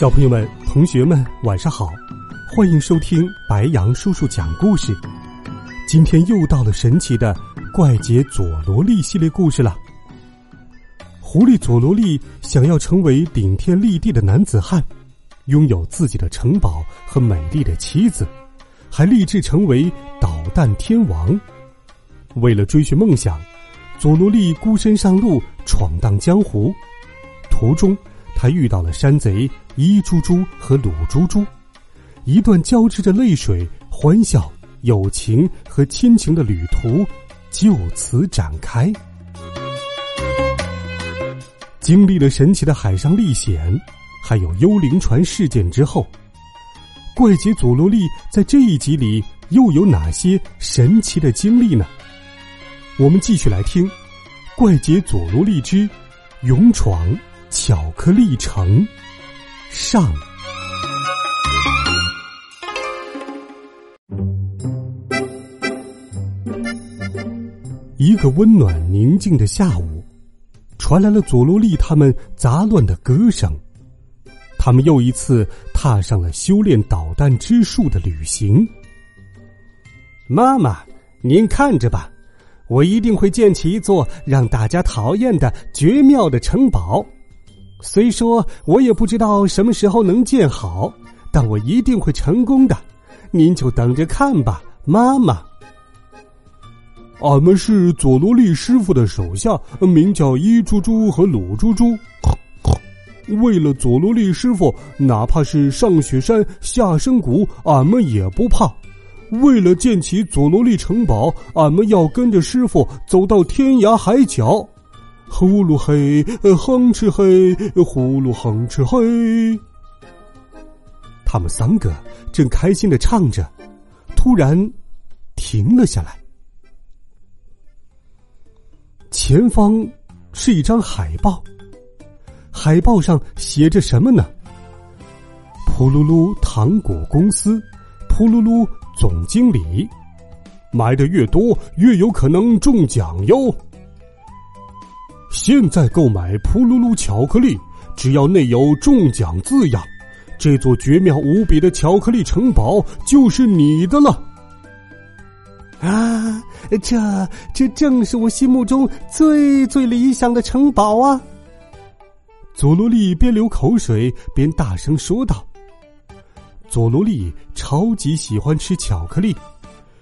小朋友们、同学们，晚上好！欢迎收听白杨叔叔讲故事。今天又到了神奇的怪杰佐罗利系列故事了。狐狸佐罗利想要成为顶天立地的男子汉，拥有自己的城堡和美丽的妻子，还立志成为导弹天王。为了追寻梦想，佐罗利孤身上路，闯荡江湖。途中，他遇到了山贼伊猪猪和鲁猪猪，一段交织着泪水、欢笑、友情和亲情的旅途就此展开。经历了神奇的海上历险，还有幽灵船事件之后，怪杰佐罗利在这一集里又有哪些神奇的经历呢？我们继续来听《怪杰佐罗利之勇闯》。巧克力城上，一个温暖宁静的下午，传来了佐罗利他们杂乱的歌声。他们又一次踏上了修炼导弹之术的旅行。妈妈，您看着吧，我一定会建起一座让大家讨厌的绝妙的城堡。虽说我也不知道什么时候能建好，但我一定会成功的。您就等着看吧，妈妈。俺们是佐罗利师傅的手下，名叫伊猪猪和鲁猪猪。为了佐罗利师傅，哪怕是上雪山下深谷，俺们也不怕。为了建起佐罗利城堡，俺们要跟着师傅走到天涯海角。呼噜嘿，哼哧嘿，呼噜哼哧嘿。他们三个正开心的唱着，突然停了下来。前方是一张海报，海报上写着什么呢？噗噜噜糖果公司，噗噜噜总经理，买的越多，越有可能中奖哟。现在购买噗噜噜巧克力，只要内有中奖字样，这座绝妙无比的巧克力城堡就是你的了。啊，这这正是我心目中最最理想的城堡啊！佐罗利边流口水边大声说道：“佐罗利超级喜欢吃巧克力，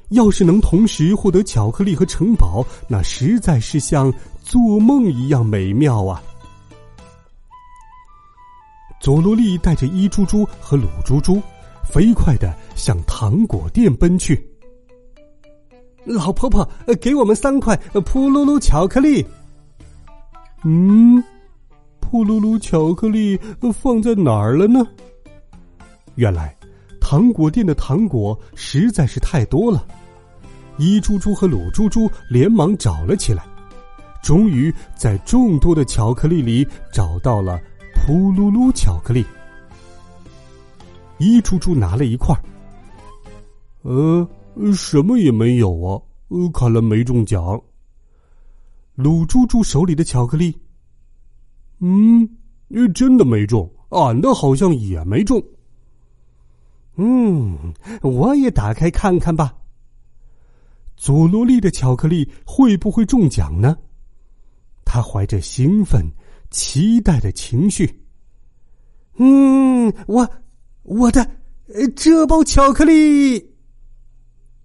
要是能同时获得巧克力和城堡，那实在是像……”做梦一样美妙啊！佐罗利带着伊猪猪和鲁猪猪，飞快的向糖果店奔去。老婆婆，给我们三块噗噜噜巧克力。嗯，噗噜噜巧克力放在哪儿了呢？原来，糖果店的糖果实在是太多了，伊猪猪和鲁猪猪连忙找了起来。终于在众多的巧克力里找到了噗噜噜巧克力。一猪猪拿了一块呃，什么也没有啊，呃，看来没中奖。鲁猪猪手里的巧克力，嗯，真的没中，俺的好像也没中。嗯，我也打开看看吧。佐罗利的巧克力会不会中奖呢？他怀着兴奋、期待的情绪。嗯，我我的这包巧克力，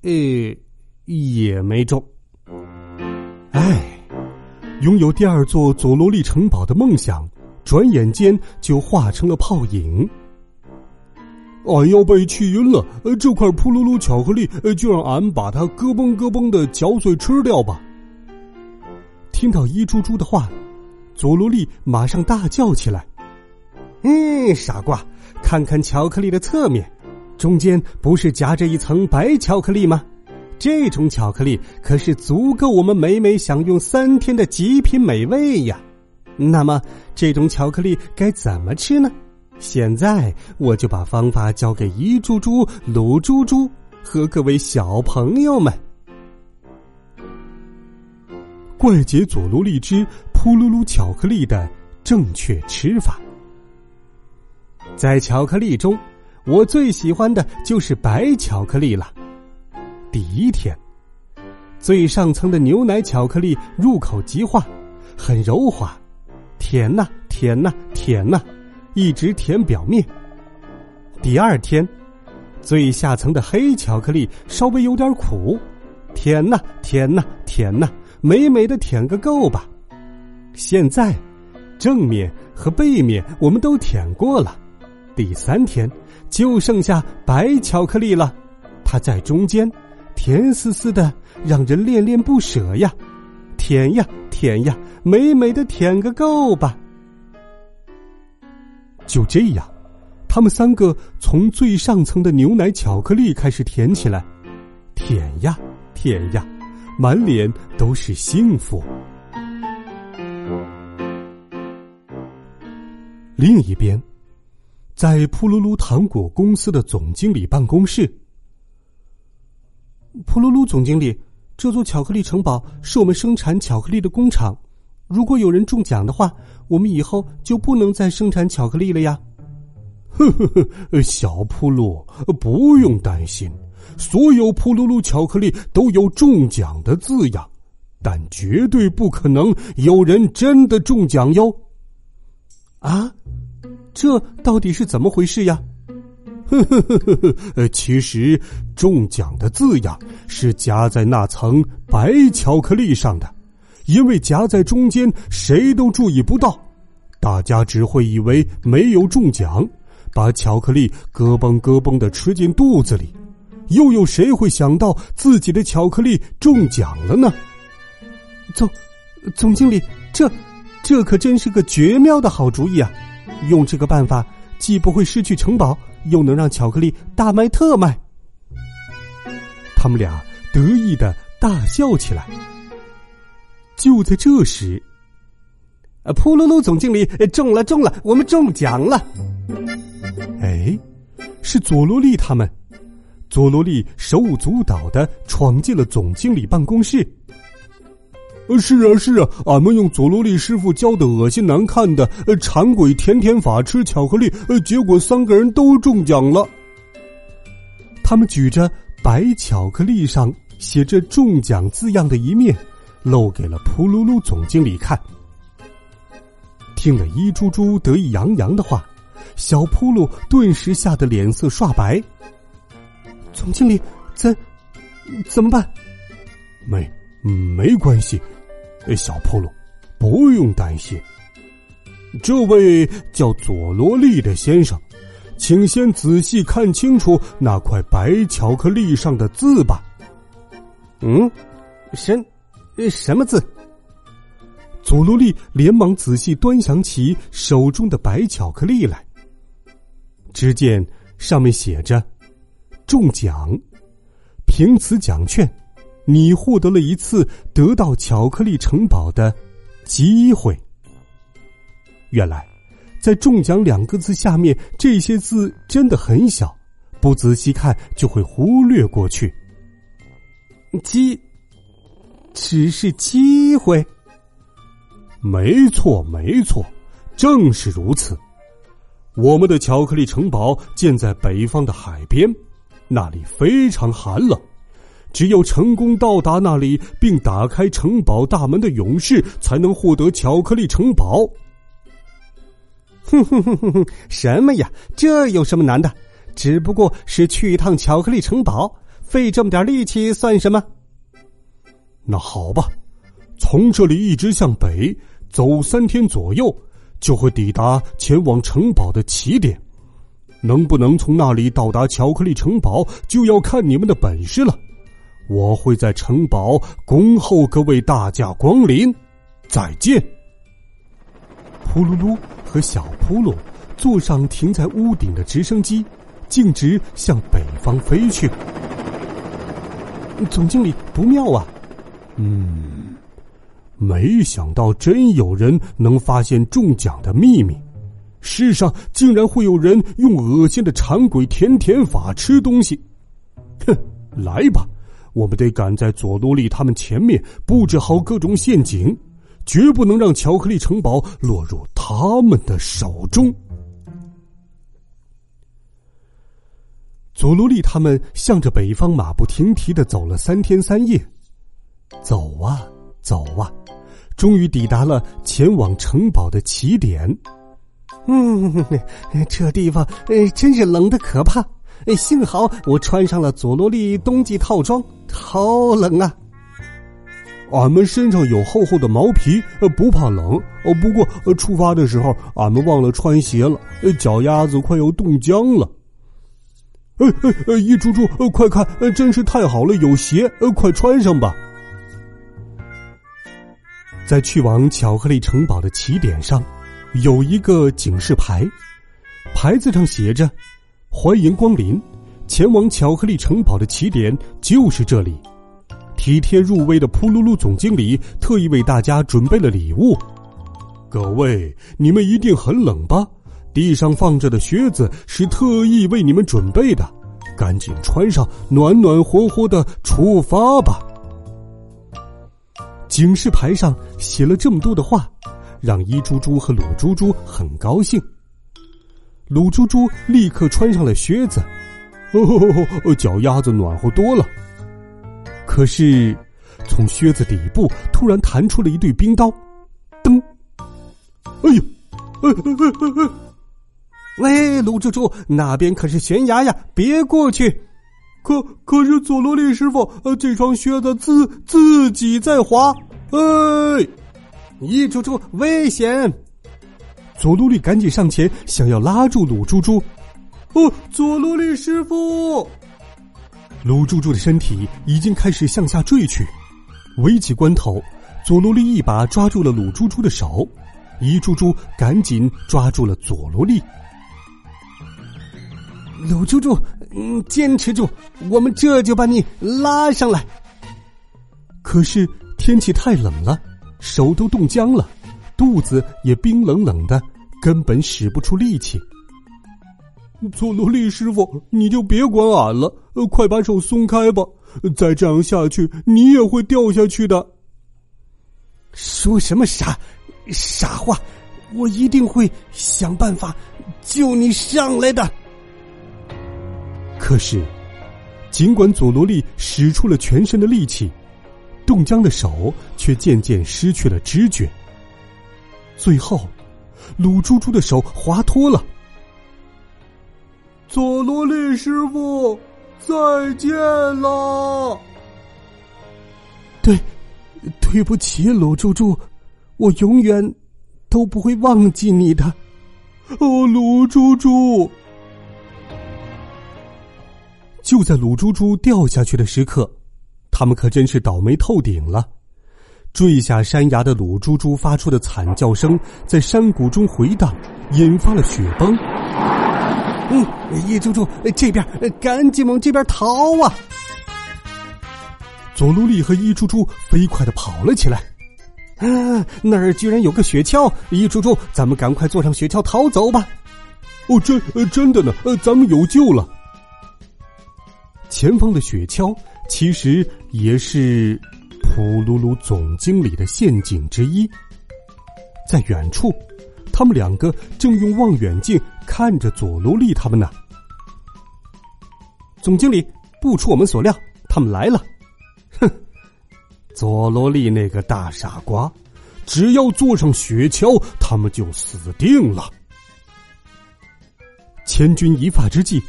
呃，也没中。唉，拥有第二座佐罗利城堡的梦想，转眼间就化成了泡影。俺要被气晕了！这块噗噜噜巧克力，就让俺把它咯嘣咯嘣的嚼碎吃掉吧。听到伊猪猪的话，佐罗利马上大叫起来：“嗯，傻瓜，看看巧克力的侧面，中间不是夹着一层白巧克力吗？这种巧克力可是足够我们美美享用三天的极品美味呀！那么，这种巧克力该怎么吃呢？现在我就把方法交给一猪猪、鲁猪猪和各位小朋友们。怪杰佐罗荔枝噗噜噜巧克力的正确吃法，在巧克力中，我最喜欢的就是白巧克力了。第一天，最上层的牛奶巧克力入口即化，很柔滑，甜呐甜呐甜呐，一直甜表面。第二天，最下层的黑巧克力稍微有点苦，甜呐甜呐甜呐，美美的舔个够吧。现在，正面和背面我们都舔过了，第三天就剩下白巧克力了，它在中间。甜丝丝的，让人恋恋不舍呀！舔呀舔呀，美美的舔个够吧！就这样，他们三个从最上层的牛奶巧克力开始舔起来，舔呀舔呀，满脸都是幸福。另一边，在噗噜噜糖果公司的总经理办公室。噗噜噜总经理，这座巧克力城堡是我们生产巧克力的工厂。如果有人中奖的话，我们以后就不能再生产巧克力了呀！呵呵呵，小普鲁，不用担心，所有普鲁鲁巧克力都有中奖的字样，但绝对不可能有人真的中奖哟！啊，这到底是怎么回事呀？呵呵呵呵呵，呃，其实中奖的字样是夹在那层白巧克力上的，因为夹在中间，谁都注意不到，大家只会以为没有中奖，把巧克力咯嘣咯嘣的吃进肚子里，又有谁会想到自己的巧克力中奖了呢？总，总经理，这，这可真是个绝妙的好主意啊！用这个办法，既不会失去城堡。又能让巧克力大卖特卖，他们俩得意的大笑起来。就在这时，啊，噗噜噜总经理中了中了，我们中奖了！哎，是佐罗利他们，佐罗利手舞足蹈的闯进了总经理办公室。呃，是啊，是啊，俺们用佐罗利师傅教的恶心难看的呃馋鬼甜甜法吃巧克力，呃，结果三个人都中奖了。他们举着白巧克力上写着中奖字样的一面，露给了噗噜噜总经理看。听了一猪猪得意洋洋的话，小扑噜顿时吓得脸色刷白。总经理，怎怎么办？没，没关系。小破路，不用担心。这位叫佐罗利的先生，请先仔细看清楚那块白巧克力上的字吧。嗯，什什么字？佐罗利连忙仔细端详起手中的白巧克力来。只见上面写着：“中奖，凭此奖券。”你获得了一次得到巧克力城堡的机会。原来，在“中奖”两个字下面，这些字真的很小，不仔细看就会忽略过去。机，只是机会。没错，没错，正是如此。我们的巧克力城堡建在北方的海边，那里非常寒冷。只有成功到达那里并打开城堡大门的勇士，才能获得巧克力城堡。哼哼哼哼哼！什么呀？这有什么难的？只不过是去一趟巧克力城堡，费这么点力气算什么？那好吧，从这里一直向北走三天左右，就会抵达前往城堡的起点。能不能从那里到达巧克力城堡，就要看你们的本事了。我会在城堡恭候各位大驾光临，再见。噗噜噜和小扑噜坐上停在屋顶的直升机，径直向北方飞去。总经理，不妙啊！嗯，没想到真有人能发现中奖的秘密。世上竟然会有人用恶心的馋鬼甜甜法吃东西！哼，来吧，我们得赶在佐罗利他们前面布置好各种陷阱，绝不能让巧克力城堡落入他们的手中。佐罗利他们向着北方马不停蹄的走了三天三夜，走啊走啊，终于抵达了前往城堡的起点。嗯，这地方呃真是冷的可怕。幸好我穿上了佐罗利冬季套装，好冷啊！俺们身上有厚厚的毛皮，不怕冷。哦，不过出发的时候俺们忘了穿鞋了，脚丫子快要冻僵了。哎哎哎！一猪猪，快看，真是太好了，有鞋，快穿上吧。在去往巧克力城堡的起点上。有一个警示牌，牌子上写着：“欢迎光临，前往巧克力城堡的起点就是这里。”体贴入微的扑噜噜总经理特意为大家准备了礼物。各位，你们一定很冷吧？地上放着的靴子是特意为你们准备的，赶紧穿上，暖暖和和的出发吧。警示牌上写了这么多的话。让一猪猪和鲁猪猪很高兴。鲁猪猪立刻穿上了靴子，哦，脚丫子暖和多了。可是，从靴子底部突然弹出了一对冰刀，噔！哎呦，哎哎哎哎！喂，鲁猪猪，那边可是悬崖呀，别过去！可可是，佐罗利师傅，呃，这双靴子自自己在滑，哎！一猪猪危险！佐罗利赶紧上前，想要拉住鲁猪猪。哦，佐罗利师傅！鲁猪猪的身体已经开始向下坠去。危急关头，佐罗利一把抓住了鲁猪猪的手，一猪猪赶紧抓住了佐罗利。鲁猪猪，嗯，坚持住，我们这就把你拉上来。可是天气太冷了。手都冻僵了，肚子也冰冷冷的，根本使不出力气。佐罗利师傅，你就别管俺了，快把手松开吧！再这样下去，你也会掉下去的。说什么傻傻话！我一定会想办法救你上来的。可是，尽管佐罗利使出了全身的力气。冻僵的手却渐渐失去了知觉。最后，鲁猪猪的手滑脱了。佐罗利师傅，再见了。对，对不起，鲁猪猪，我永远都不会忘记你的。哦，鲁猪猪！就在鲁猪猪掉下去的时刻。他们可真是倒霉透顶了！坠下山崖的鲁猪猪发出的惨叫声在山谷中回荡，引发了雪崩。嗯，一猪猪这边，赶紧往这边逃啊！佐罗利和一猪猪飞快的跑了起来。啊，那儿居然有个雪橇！一猪猪，咱们赶快坐上雪橇逃走吧！哦，真真的呢，呃，咱们有救了！前方的雪橇。其实也是普鲁鲁总经理的陷阱之一。在远处，他们两个正用望远镜看着佐罗利他们呢。总经理不出我们所料，他们来了。哼，佐罗利那个大傻瓜，只要坐上雪橇，他们就死定了。千钧一发之际。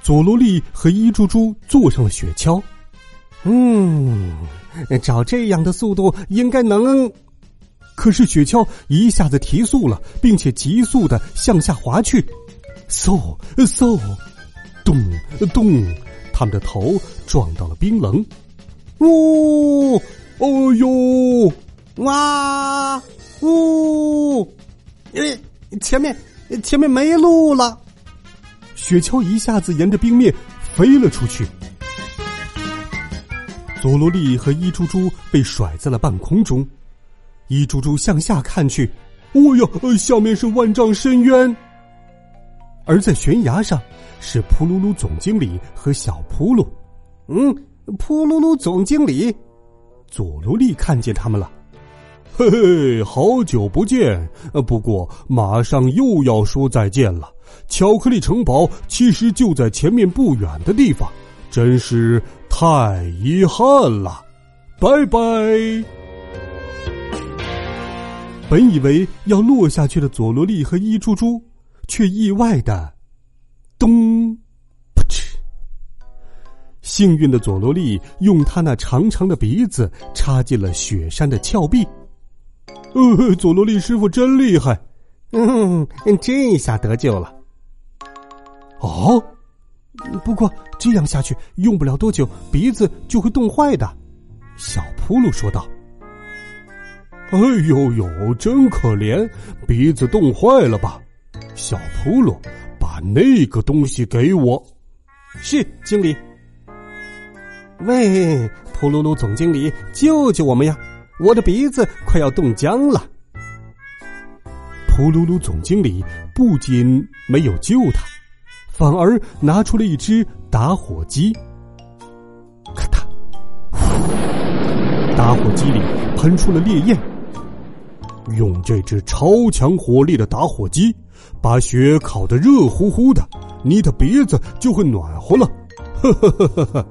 佐罗利和伊猪猪坐上了雪橇，嗯，照这样的速度应该能。可是雪橇一下子提速了，并且急速的向下滑去，嗖嗖，咚咚，他们的头撞到了冰棱。呜，哦呦，哇，呜，呃，前面前面没路了。雪橇一下子沿着冰面飞了出去。佐罗利和伊珠珠被甩在了半空中，伊珠珠向下看去，哦呀，下面是万丈深渊。而在悬崖上是扑噜噜总经理和小扑噜。嗯，扑噜噜总经理，佐罗利看见他们了。嘿嘿，好久不见！不过马上又要说再见了。巧克力城堡其实就在前面不远的地方，真是。太遗憾了，拜拜。本以为要落下去的佐罗利和伊猪猪，却意外的，咚，噗嗤！幸运的佐罗利用他那长长的鼻子插进了雪山的峭壁。呃，佐罗利师傅真厉害，嗯，这下得救了。哦。不过这样下去，用不了多久，鼻子就会冻坏的。”小扑噜说道。“哎呦呦，真可怜，鼻子冻坏了吧？”小扑噜，把那个东西给我。是经理。喂，扑噜噜总经理，救救我们呀！我的鼻子快要冻僵了。扑噜噜总经理不仅没有救他。反而拿出了一只打火机，咔嗒，打火机里喷出了烈焰。用这只超强火力的打火机，把雪烤得热乎乎的，你的鼻子就会暖和了。呵呵呵呵呵。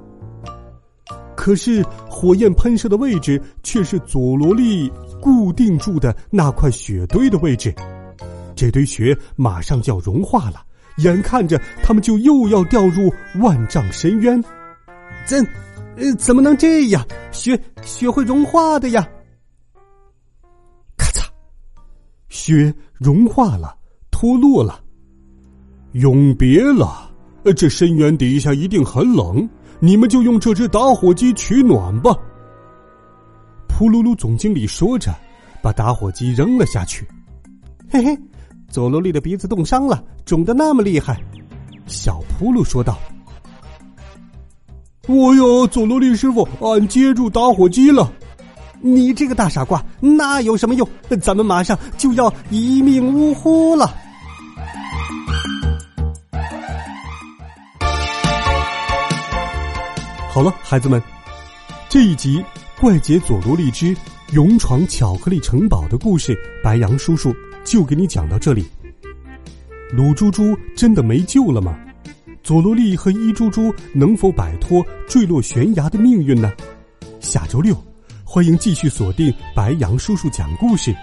可是火焰喷射的位置却是佐罗利固定住的那块雪堆的位置，这堆雪马上就要融化了。眼看着他们就又要掉入万丈深渊，怎，呃，怎么能这样？雪雪会融化的呀！咔嚓，雪融化了，脱落了。永别了，这深渊底下一定很冷，你们就用这只打火机取暖吧。噗噜噜总经理说着，把打火机扔了下去。嘿嘿。佐罗利的鼻子冻伤了，肿的那么厉害。小扑噜说道：“我呀，佐罗利师傅，俺接住打火机了。你这个大傻瓜，那有什么用？咱们马上就要一命呜呼了。”好了，孩子们，这一集《怪杰佐罗利之勇闯巧克力城堡》的故事，白羊叔叔。就给你讲到这里。鲁猪猪真的没救了吗？佐罗利和伊猪猪能否摆脱坠落悬崖的命运呢？下周六，欢迎继续锁定白羊叔叔讲故事，《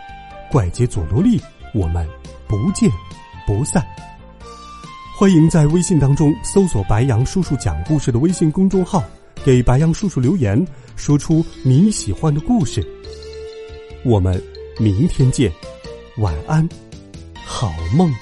怪杰佐罗利》，我们不见不散。欢迎在微信当中搜索“白羊叔叔讲故事”的微信公众号，给白羊叔叔留言，说出你喜欢的故事。我们明天见。晚安，好梦。